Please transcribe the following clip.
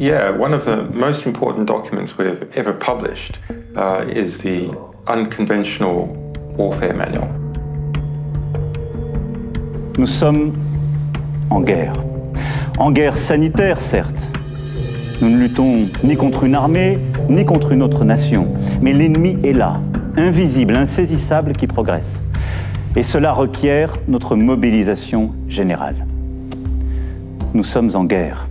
Yeah, one of the most important documents we've ever published uh, is the Unconventional Warfare Manual. Nous sommes en guerre. En guerre sanitaire, certes. Nous ne luttons ni contre une armée, ni contre une autre nation. Mais l'ennemi est là, invisible, insaisissable, qui progresse. Et cela requiert notre mobilisation générale. Nous sommes en guerre.